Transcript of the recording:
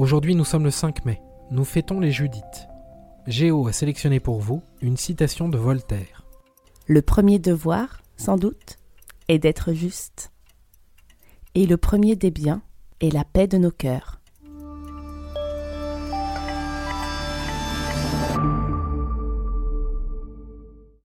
Aujourd'hui nous sommes le 5 mai, nous fêtons les Judith. Géo a sélectionné pour vous une citation de Voltaire. Le premier devoir, sans doute, est d'être juste. Et le premier des biens est la paix de nos cœurs.